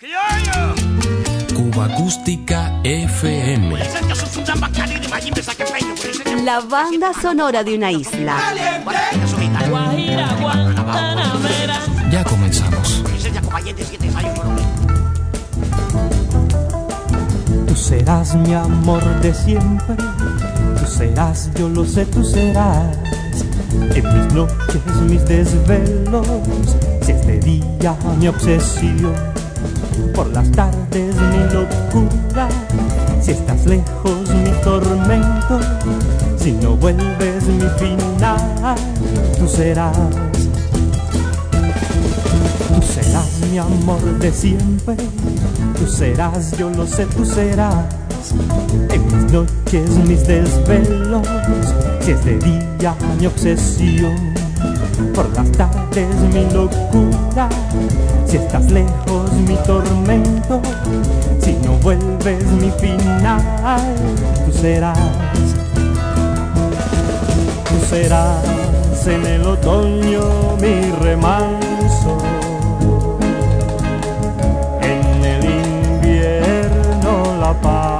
Cuba Acústica FM. La banda sonora de una isla. Ya comenzamos. Tú serás mi amor de siempre, tú serás, yo lo sé, tú serás. En mis noches, mis desvelos, si es de día mi obsesión, por las tardes mi locura, si estás lejos mi tormento, si no vuelves mi final, tú serás. Tú serás mi amor de siempre, tú serás, yo lo sé, tú serás. En mis noches, mis desvelos, si es de día mi obsesión, por las tardes mi locura, si estás lejos mi tormento, si no vuelves mi final, tú serás. Tú serás en el otoño mi remanso, en el invierno la paz,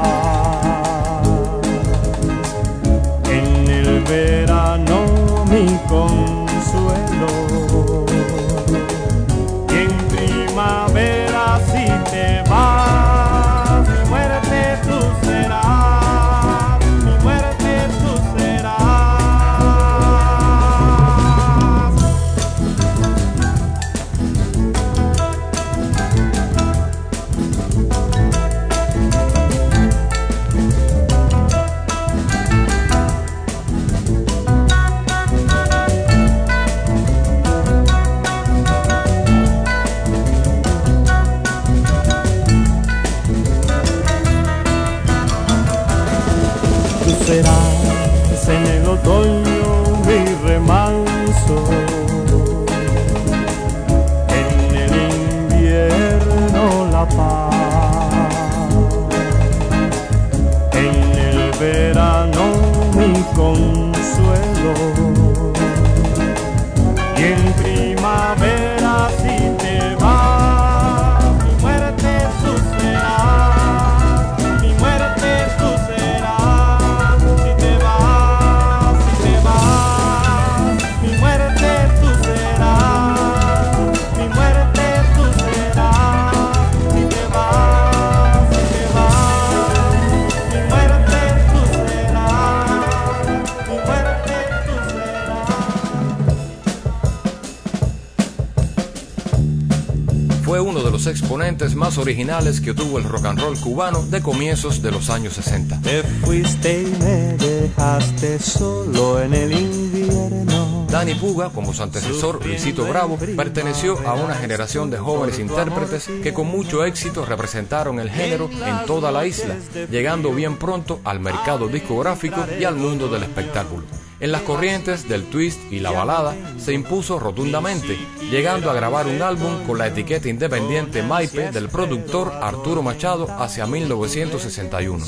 originales que tuvo el rock and roll cubano de comienzos de los años 60. Te fuiste y me dejaste solo en el invierno. Danny Puga, como su antecesor Luisito Bravo, perteneció a una generación de jóvenes intérpretes que con mucho éxito representaron el género en toda la isla, llegando bien pronto al mercado discográfico y al mundo del espectáculo. En las corrientes del twist y la balada se impuso rotundamente, llegando a grabar un álbum con la etiqueta independiente Maipe del productor Arturo Machado hacia 1961.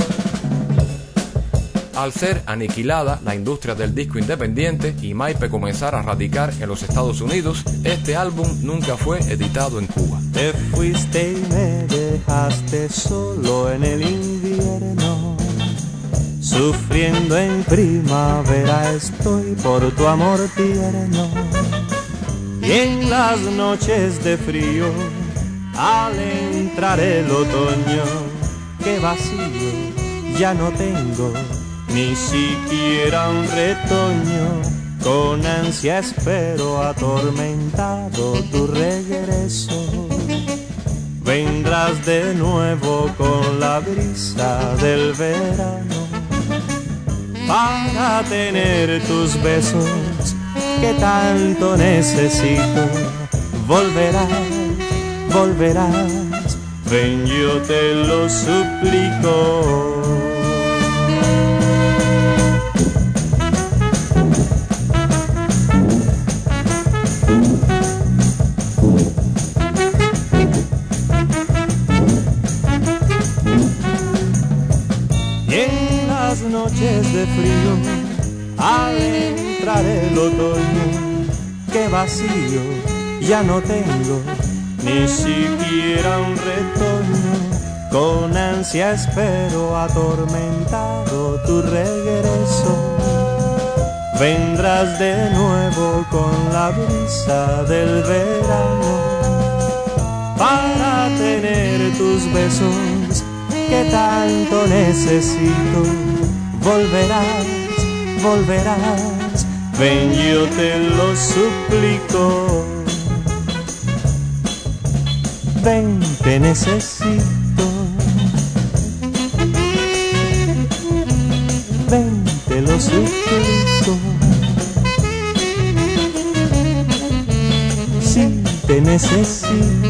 Al ser aniquilada la industria del disco independiente y Maipe comenzar a radicar en los Estados Unidos, este álbum nunca fue editado en Cuba. Te fuiste y me dejaste solo en el invierno. Sufriendo en primavera estoy por tu amor tierno. Y en las noches de frío, al entrar el otoño, qué vacío ya no tengo, ni siquiera un retoño. Con ansia espero atormentado tu regreso. Vendrás de nuevo con la brisa del verano para tener tus besos que tanto necesito. Volverás, volverás, ven yo te lo suplico. Otoño, qué vacío ya no tengo, ni siquiera un retorno. Con ansia espero atormentado tu regreso. Vendrás de nuevo con la brisa del verano para tener tus besos que tanto necesito. Volverás, volverás, ven yo te lo suplico. Ven, te necesito. Ven, te lo suplico. Sí, te necesito.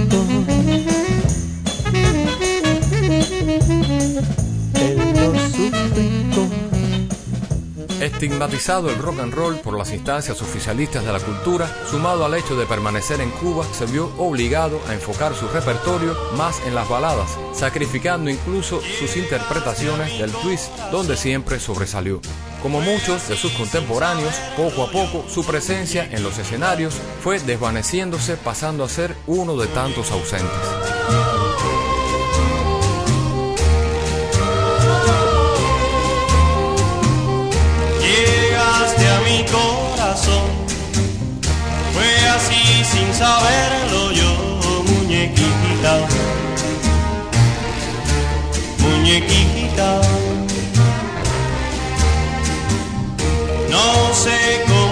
Estigmatizado el rock and roll por las instancias oficialistas de la cultura, sumado al hecho de permanecer en Cuba, se vio obligado a enfocar su repertorio más en las baladas, sacrificando incluso sus interpretaciones del twist, donde siempre sobresalió. Como muchos de sus contemporáneos, poco a poco su presencia en los escenarios fue desvaneciéndose pasando a ser uno de tantos ausentes. Fue así sin saberlo yo, muñequita, muñequita. No sé cómo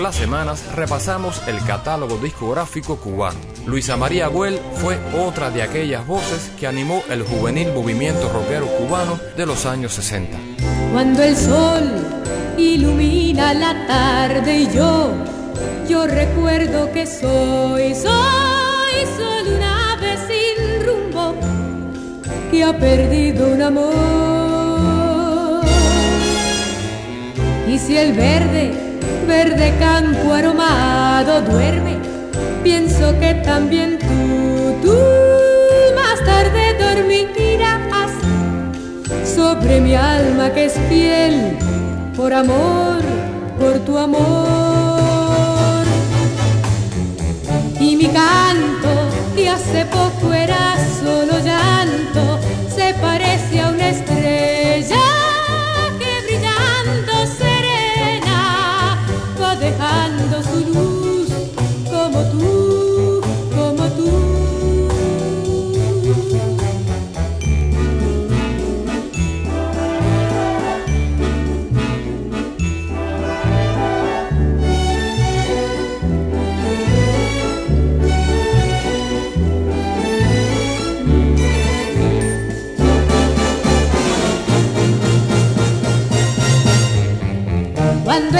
Las semanas repasamos el catálogo discográfico cubano. Luisa María Güell fue otra de aquellas voces que animó el juvenil movimiento rockero cubano de los años 60. Cuando el sol ilumina la tarde y yo, yo recuerdo que soy, soy solo una ave sin rumbo que ha perdido un amor. Y si el verde, verde campo aromado duerme, pienso que también tú, tú más tarde dormirás. Sobre mi alma que es fiel por amor, por tu amor. Y mi canto, que hace poco era solo llanto, se parece a una estrella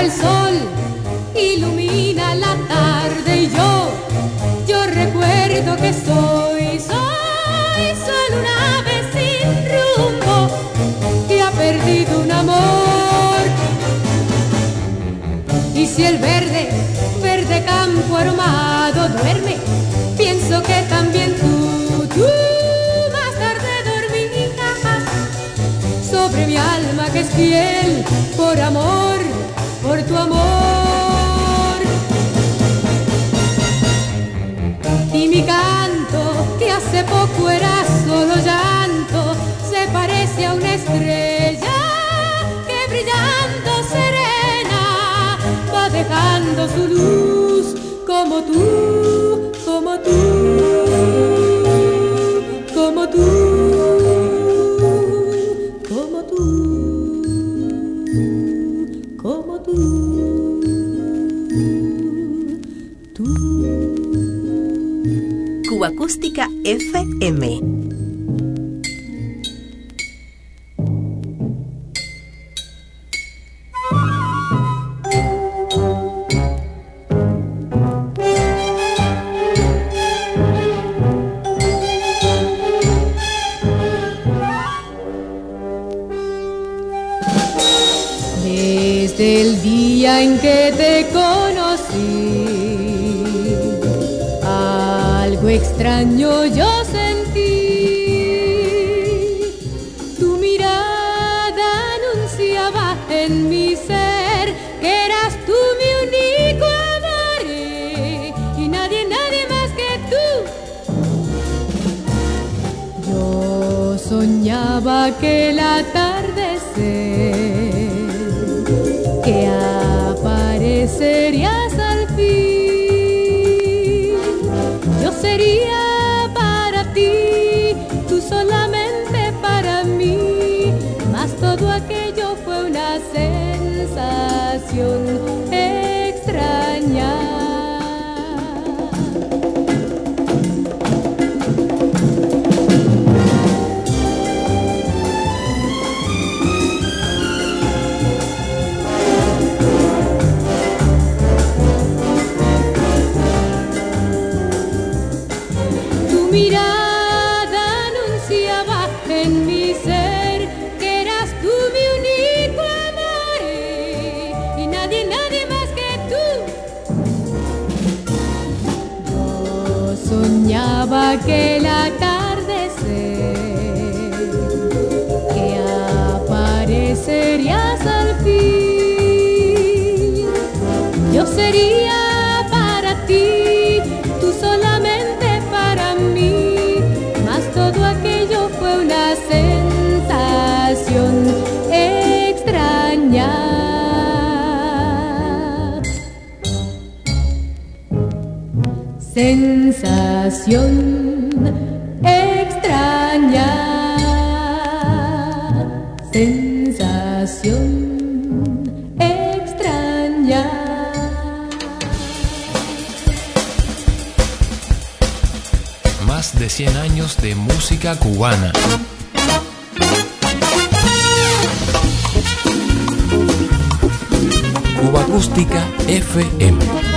el sol ilumina la tarde y yo, yo recuerdo que soy, soy solo una ave sin rumbo que ha perdido un amor. Y si el verde, verde campo aromado duerme, pienso que también tú, tú más tarde dormirás sobre mi alma que es fiel por amor, Y mi canto, que hace poco era solo llanto, se parece a una estrella que brillando serena va dejando su luz como tú, como tú. Acústica FM. En mi ser que eras tú mi único amor y nadie, nadie más que tú. Yo soñaba que el atardecer sensación extraña, sensación extraña. Más de 100 años de música cubana. Cuba Acústica FM.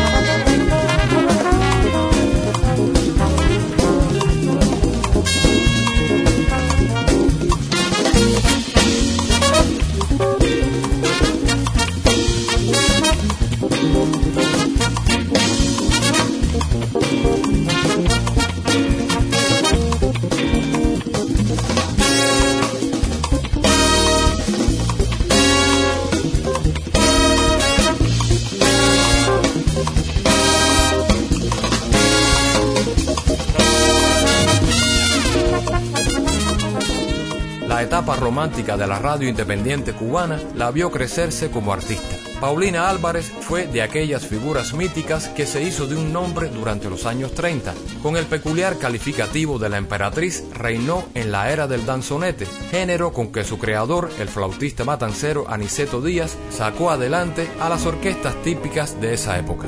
Romántica de la radio independiente cubana la vio crecerse como artista. Paulina Álvarez fue de aquellas figuras míticas que se hizo de un nombre durante los años 30. Con el peculiar calificativo de la emperatriz, reinó en la era del danzonete, género con que su creador, el flautista matancero Aniceto Díaz, sacó adelante a las orquestas típicas de esa época.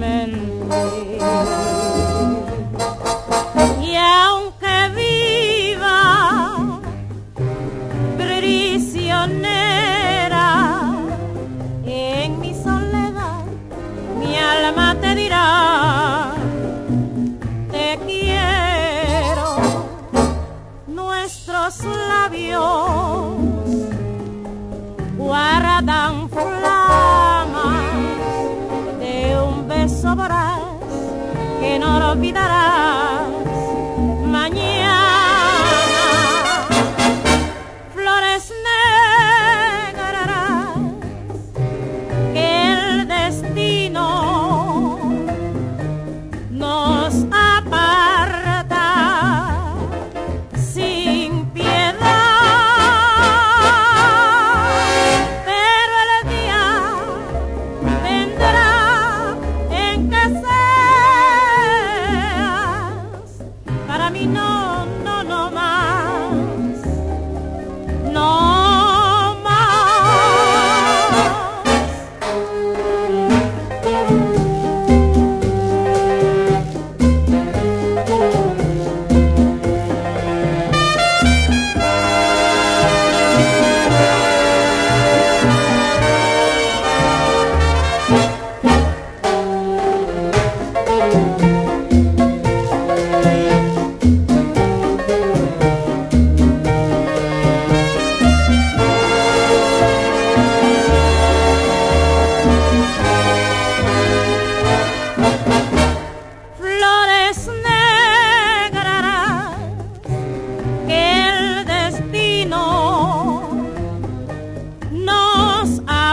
men play.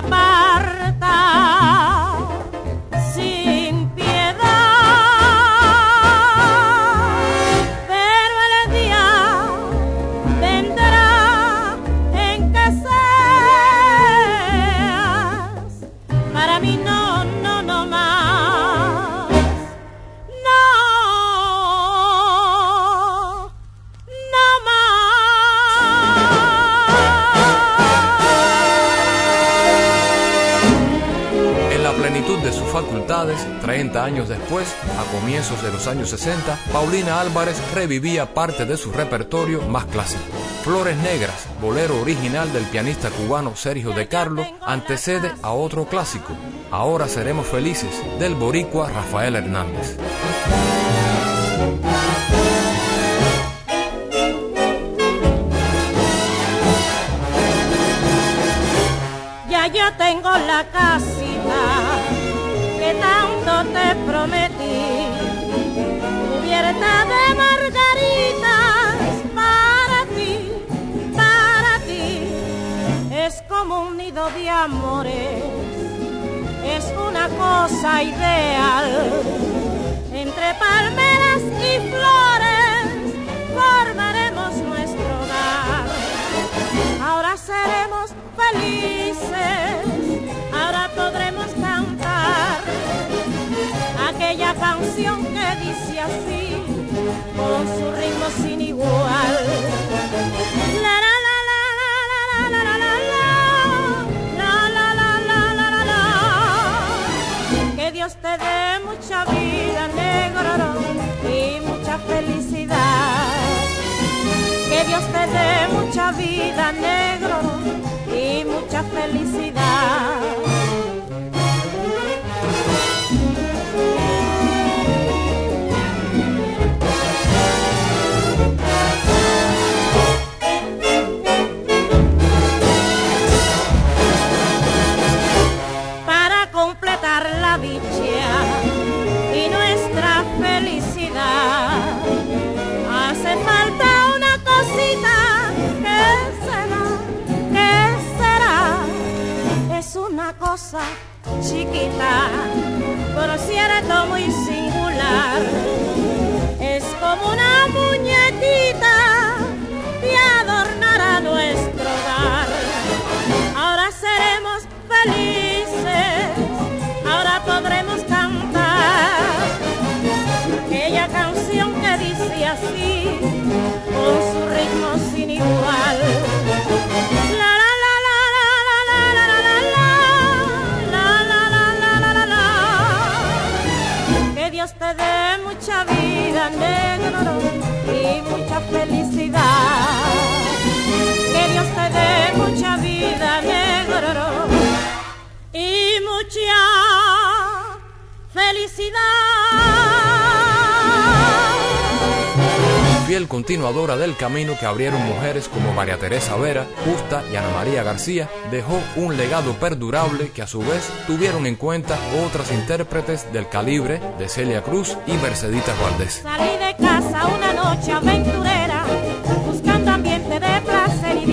papá. Facultades, 30 años después, a comienzos de los años 60, Paulina Álvarez revivía parte de su repertorio más clásico. Flores Negras, bolero original del pianista cubano Sergio De Carlo, antecede a otro clásico, Ahora seremos felices, del boricua Rafael Hernández. Ya yo tengo la casita que tanto te prometí, cubierta de margaritas para ti, para ti. Es como un nido de amores, es una cosa ideal. Entre palmeras y flores formaremos nuestro hogar. Ahora seremos felices, ahora podremos canción que dice así, con su ritmo sin igual. La, la, la la la la la la la la la la que Dios te dé mucha vida, negro, y mucha felicidad. Que Dios te dé mucha vida, negro, y mucha felicidad. Chiquita, pero cierto muy singular, es como una muñequita que adornará nuestro hogar. Ahora seremos felices, ahora podremos cantar aquella canción que dice así, con su ritmo sin igual. Negro, y mucha felicidad. Que Dios te dé mucha vida, negro, y mucha continuadora del camino que abrieron mujeres como María Teresa Vera, Justa y Ana María García, dejó un legado perdurable que a su vez tuvieron en cuenta otras intérpretes del calibre de Celia Cruz y Merceditas Valdés. Salí de casa una noche aventurera, buscando ambiente de placer y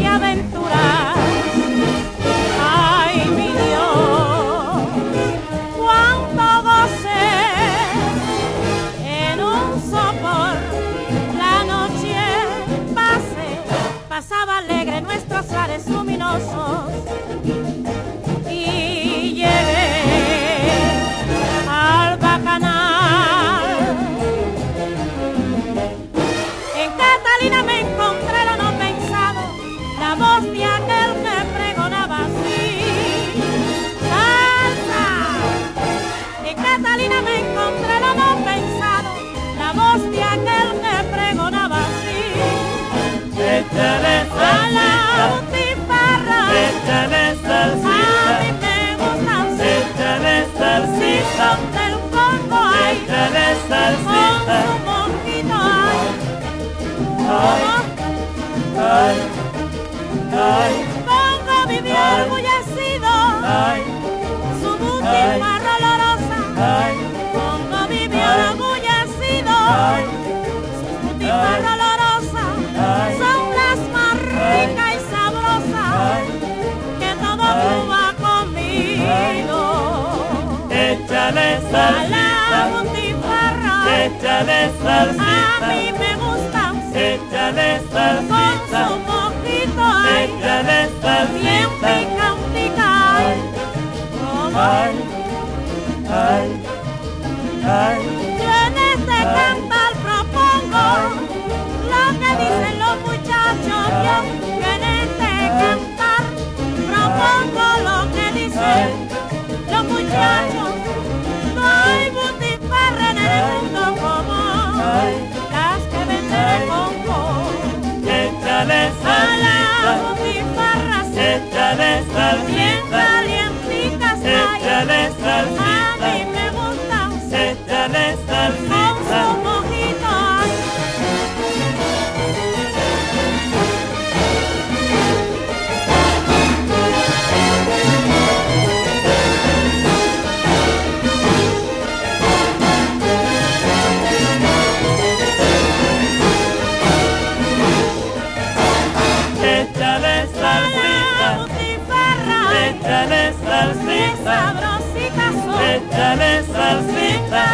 échale salsita,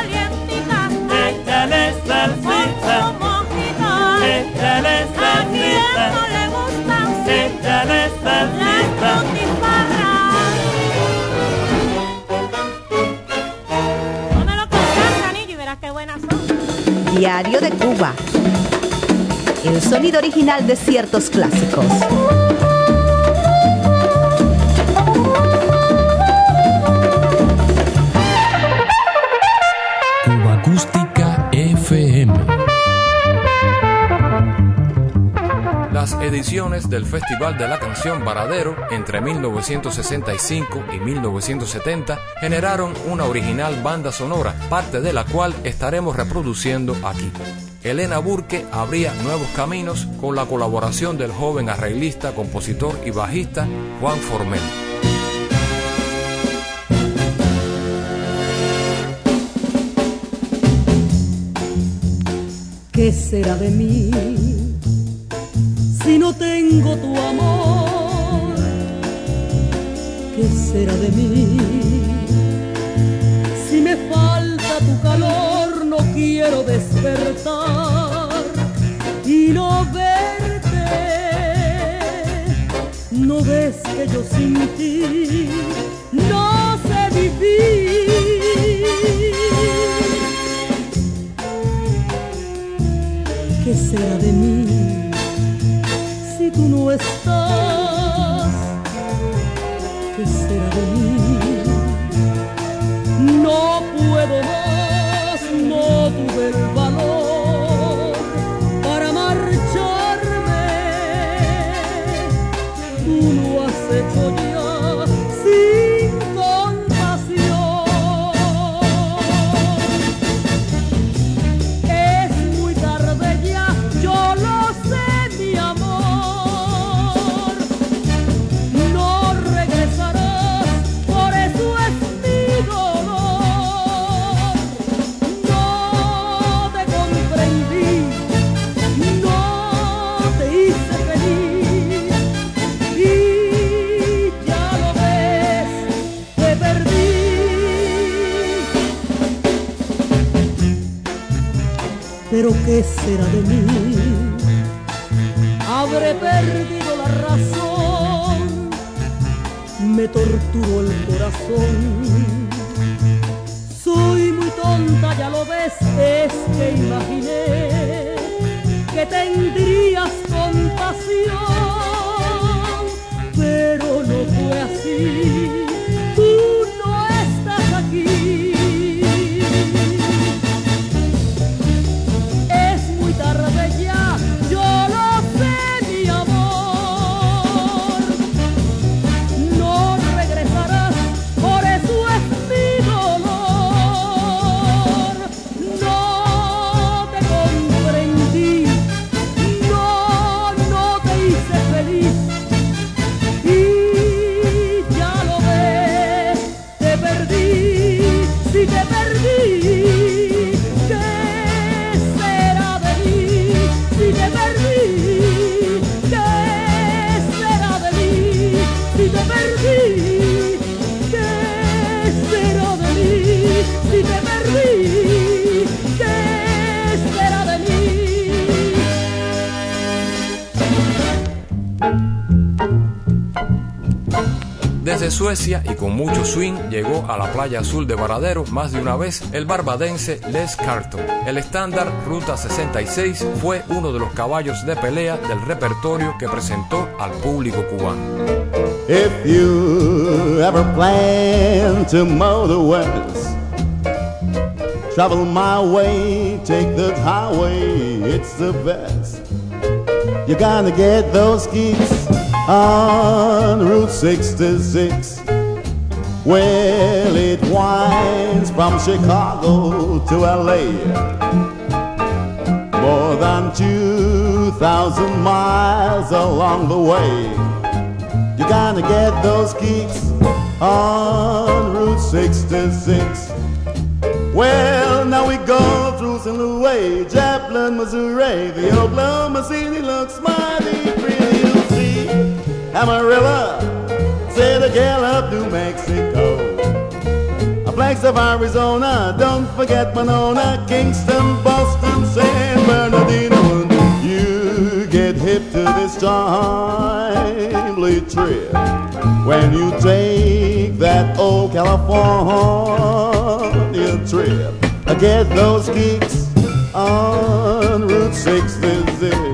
échale salsita, mojito échale a quien no salsita, le gustan sí, échale las salsita. butifarras Pómelo con salsa, Anillo, y verás qué buenas son. Diario de Cuba. El sonido original de ciertos clásicos. Las ediciones del Festival de la Canción Varadero entre 1965 y 1970 generaron una original banda sonora, parte de la cual estaremos reproduciendo aquí. Elena Burke abría nuevos caminos con la colaboración del joven arreglista, compositor y bajista Juan Formel. ¿Qué será de mí no tengo tu amor? ¿Qué será de mí si me falta tu calor? No quiero despertar y no verte. No ves que yo sin ti no sé vivir. ¿Qué será de mí tú estás? ¿Qué será de mí? ¿Qué será de mí? Habré perdido la razón, me torturó el corazón. Soy muy tonta, ya lo ves, es que imaginé que tendrías con mucho swing llegó a la playa azul de Varadero más de una vez el barbadense Les Carton. El estándar Ruta 66 fue uno de los caballos de pelea del repertorio que presentó al público cubano. If you ever plan to mow the west, travel my way, take the highway, it's the best. You're gonna get those geeks on Route 66. Well, it winds from Chicago to LA. More than 2,000 miles along the way. You're gonna get those geeks on Route 66. Well, now we go through St. Louis, Joplin, Missouri. The Oklahoma City looks mighty pretty, you see. Amarillo, say the gal of New Mexico. A flags of Arizona, don't forget Monona, Kingston, Boston, San Bernardino. You get hip to this timely trip when you take that old California trip. Get those geeks on Route 66.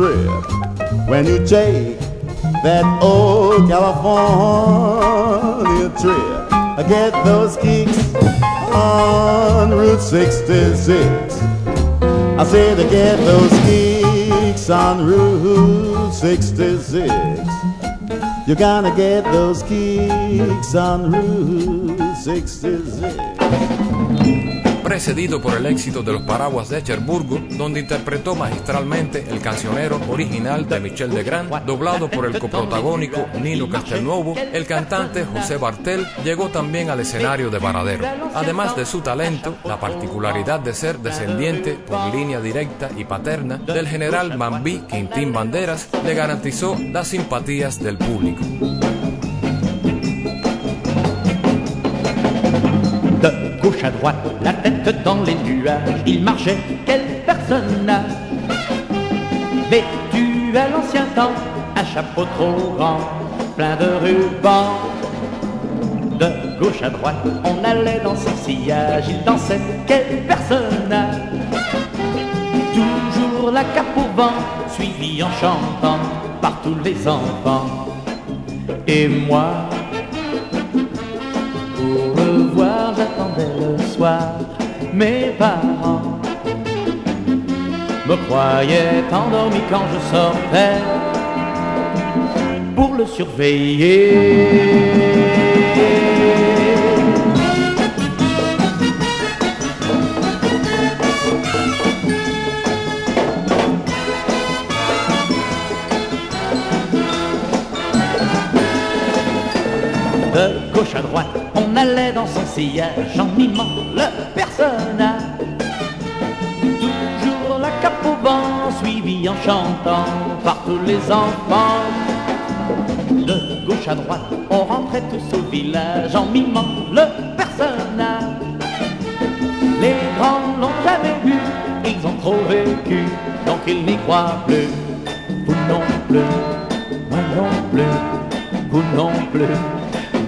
Trip when you take that old California trip. I get those kicks on Route 66. I say to get those kicks on Route 66. You're gonna get those kicks on Route 66. Precedido por el éxito de los Paraguas de Cherburgo, donde interpretó magistralmente el cancionero original de Michel Legrand, doblado por el coprotagónico Nino Castelnuovo, el cantante José Bartel llegó también al escenario de Varadero. Además de su talento, la particularidad de ser descendiente por línea directa y paterna del general Mambí Quintín Banderas le garantizó las simpatías del público. gauche à droite, la tête dans les nuages, il marchait, quel personnage Vêtu à l'ancien temps, un chapeau trop grand, plein de rubans. De gauche à droite, on allait dans son sillage, il dansait, quel personnage Toujours la cape au vent, suivi en chantant par tous les enfants. Et moi, j'attendais le soir mes parents. Me croyaient endormi quand je sortais pour le surveiller. dans son sillage en mimant le personnage. Toujours la cape au banc, suivie en chantant par tous les enfants. De gauche à droite, on rentrait tous au village en mimant le personnage. Les grands l'ont jamais vu, ils ont trop vécu, donc ils n'y croient plus. Vous non plus, moi non plus, vous non plus.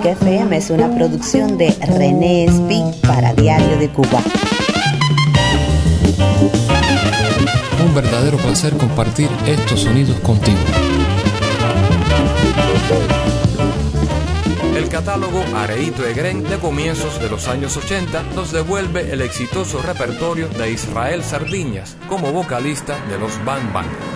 América FM es una producción de René Speak para Diario de Cuba. Un verdadero placer compartir estos sonidos contigo. El catálogo Areito Egren de comienzos de los años 80 nos devuelve el exitoso repertorio de Israel Sardiñas como vocalista de los Bang Bang.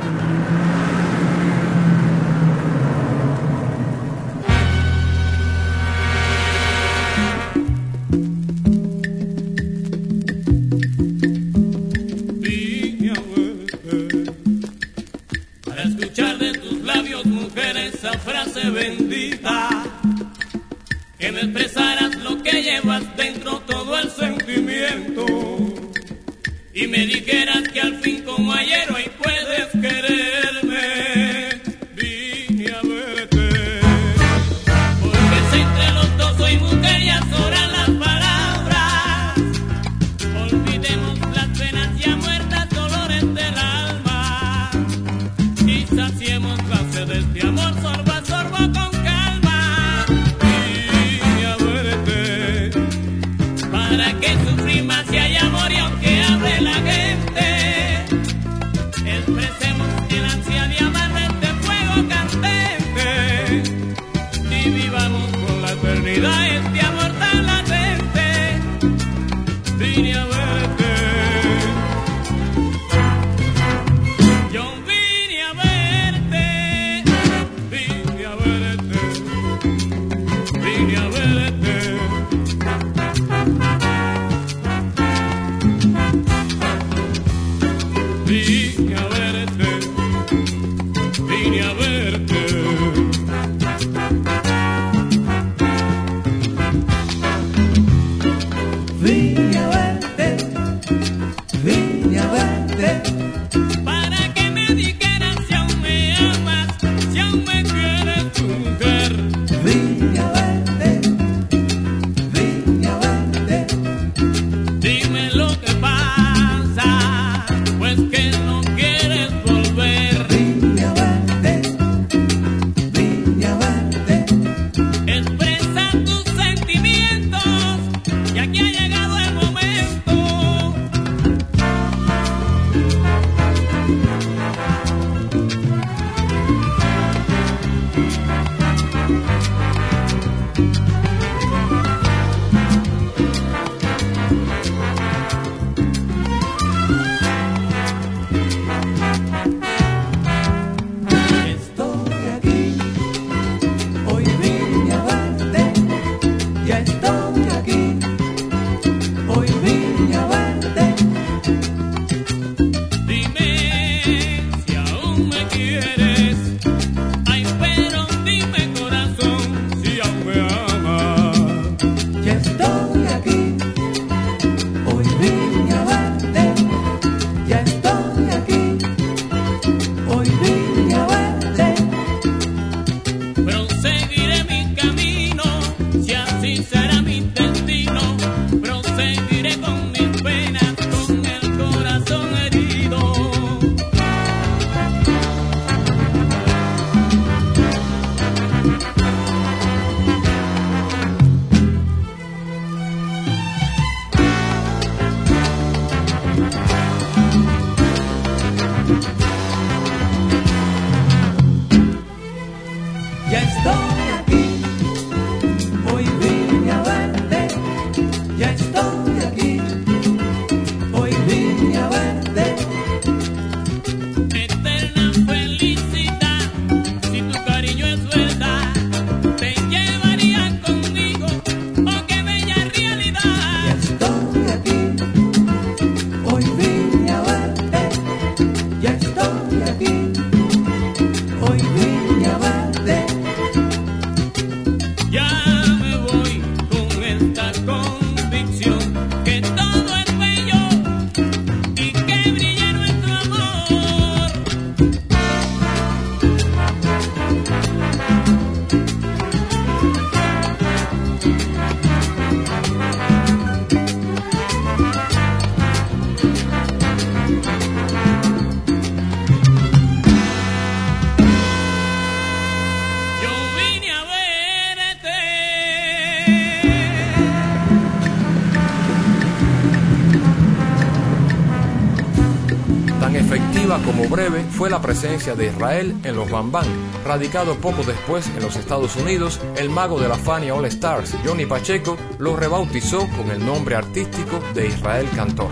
este amor salvaje. como breve fue la presencia de Israel en los Bam Bam, radicado poco después en los Estados Unidos, el mago de la Fania All Stars, Johnny Pacheco, lo rebautizó con el nombre artístico de Israel Cantor.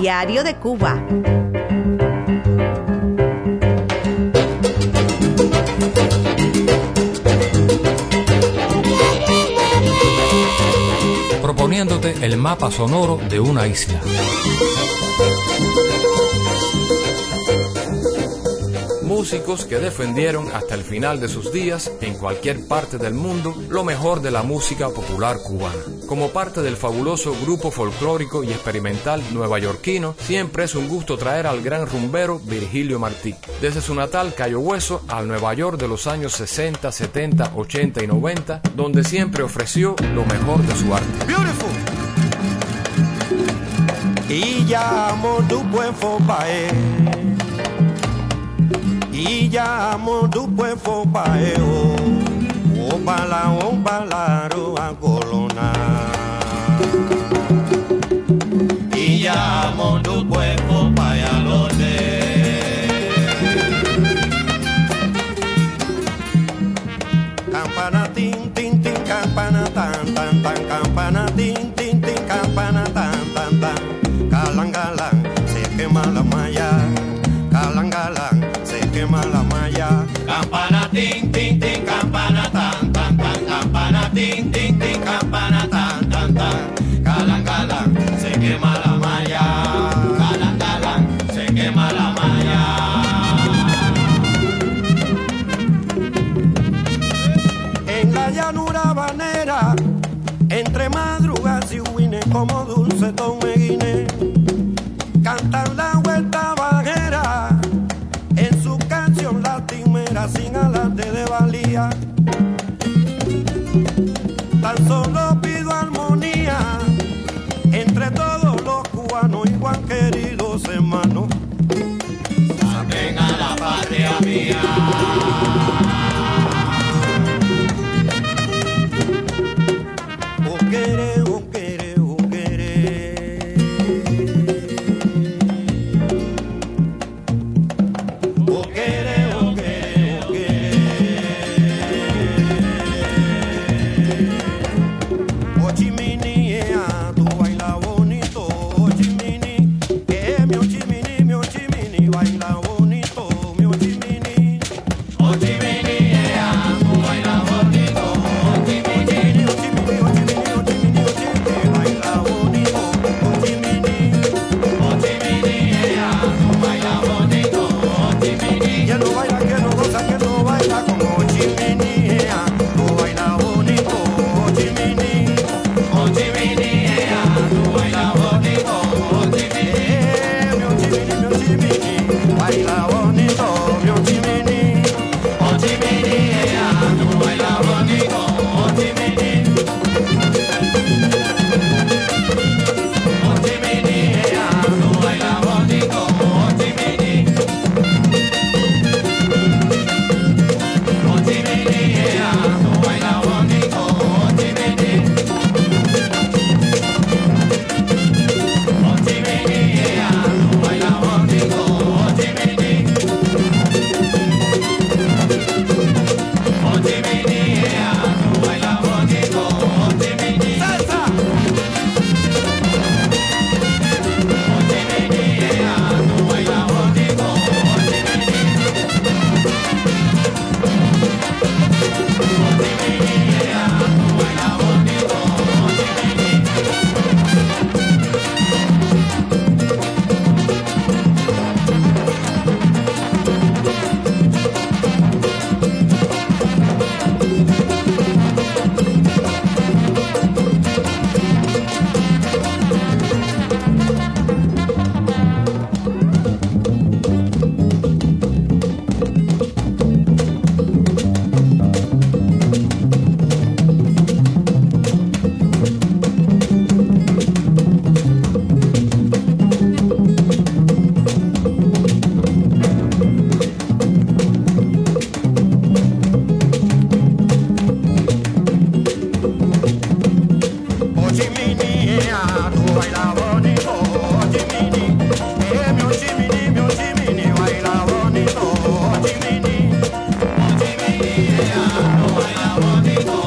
Diario de Cuba. proponiéndote el mapa sonoro de una isla. Músicos que defendieron hasta el final de sus días, en cualquier parte del mundo, lo mejor de la música popular cubana. Como parte del fabuloso grupo folclórico y experimental nuevayorquino, siempre es un gusto traer al gran rumbero Virgilio Martí. Desde su natal Cayo Hueso al Nueva York de los años 60, 70, 80 y 90, donde siempre ofreció lo mejor de su arte. Beautiful. Y llamo tu pueblo pae. Y llamo tu pueblo pae. O bala, o balaro a colona. Y llamo tu pueblo pae lo Campana tin tin tin campana tan tan tan 네.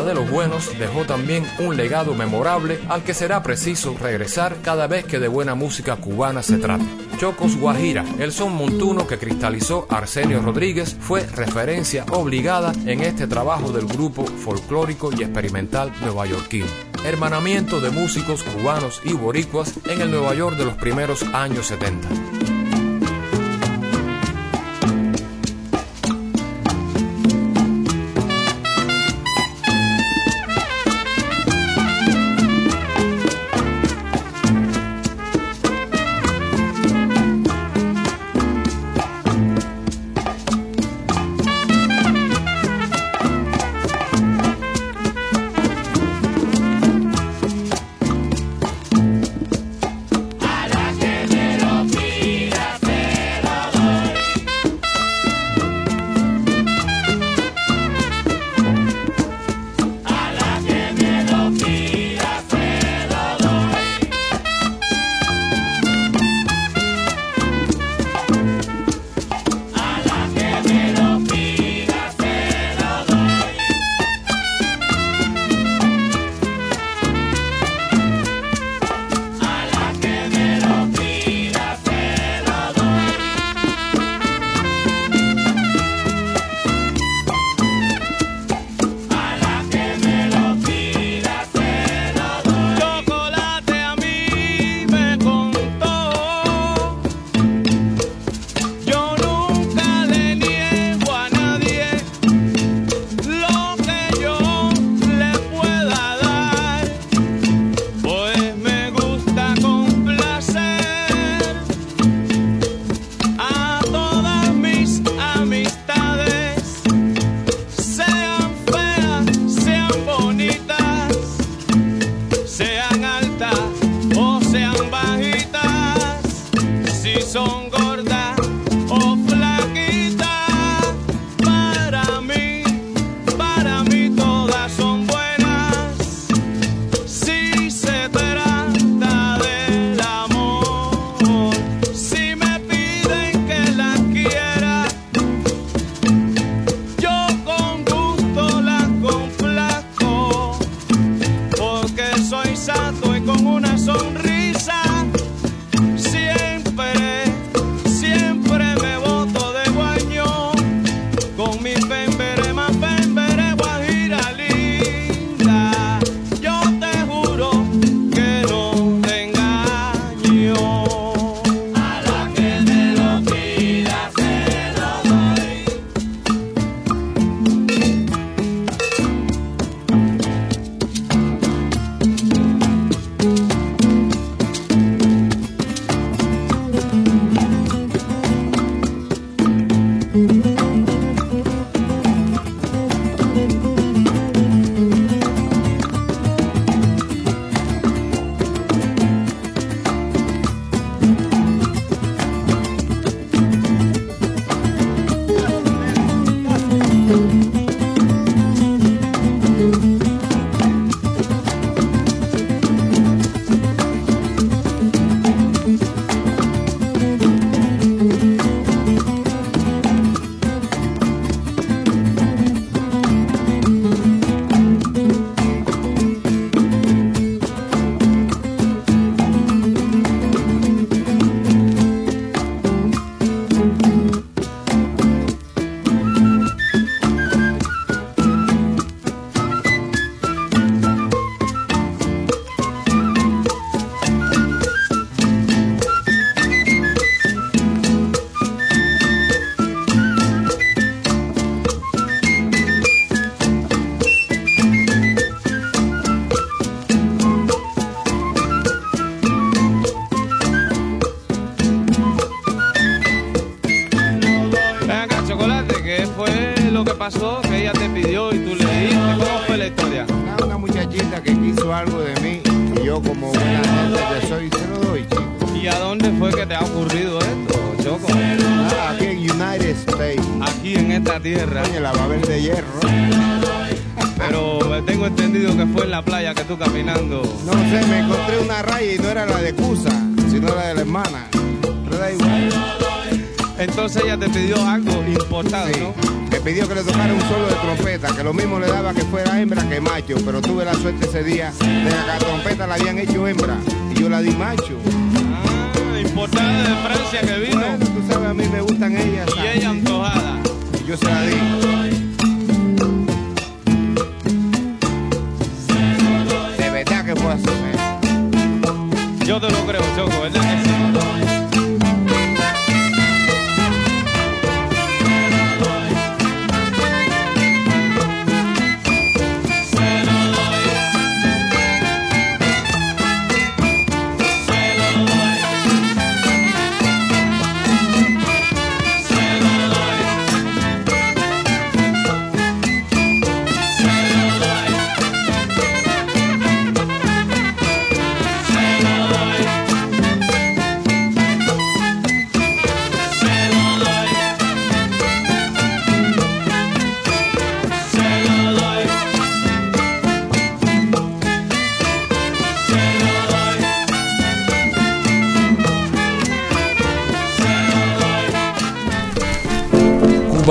de los buenos dejó también un legado memorable al que será preciso regresar cada vez que de buena música cubana se trate. Chocos Guajira, el son montuno que cristalizó Arsenio Rodríguez, fue referencia obligada en este trabajo del grupo folclórico y experimental neoyorquino. Hermanamiento de músicos cubanos y boricuas en el Nueva York de los primeros años 70. tú caminando? No sé, me encontré una raya y no era la de Cusa, sino la de la hermana. Pero. Entonces ella te pidió algo importante, sí. ¿no? Me pidió que le tocara un solo de trompeta, que lo mismo le daba que fuera hembra que macho, pero tuve la suerte ese día de que la trompeta la habían hecho hembra y yo la di macho. Ah, importada de Francia que vino. Tú sabes, a mí me gustan ellas. Y ella antojada. Y yo se la di. Yo te lo creo, Choco,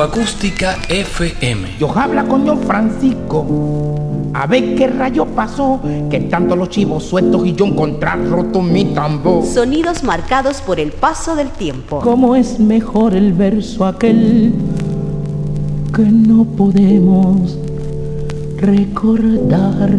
¿verdad que sí? Cuba Acústica FM. Yo habla con John Francisco. A ver qué rayo pasó, que tanto los chivos sueltos y yo encontrar roto mi tambor. Sonidos marcados por el paso del tiempo. ¿Cómo es mejor el verso aquel que no podemos recordar?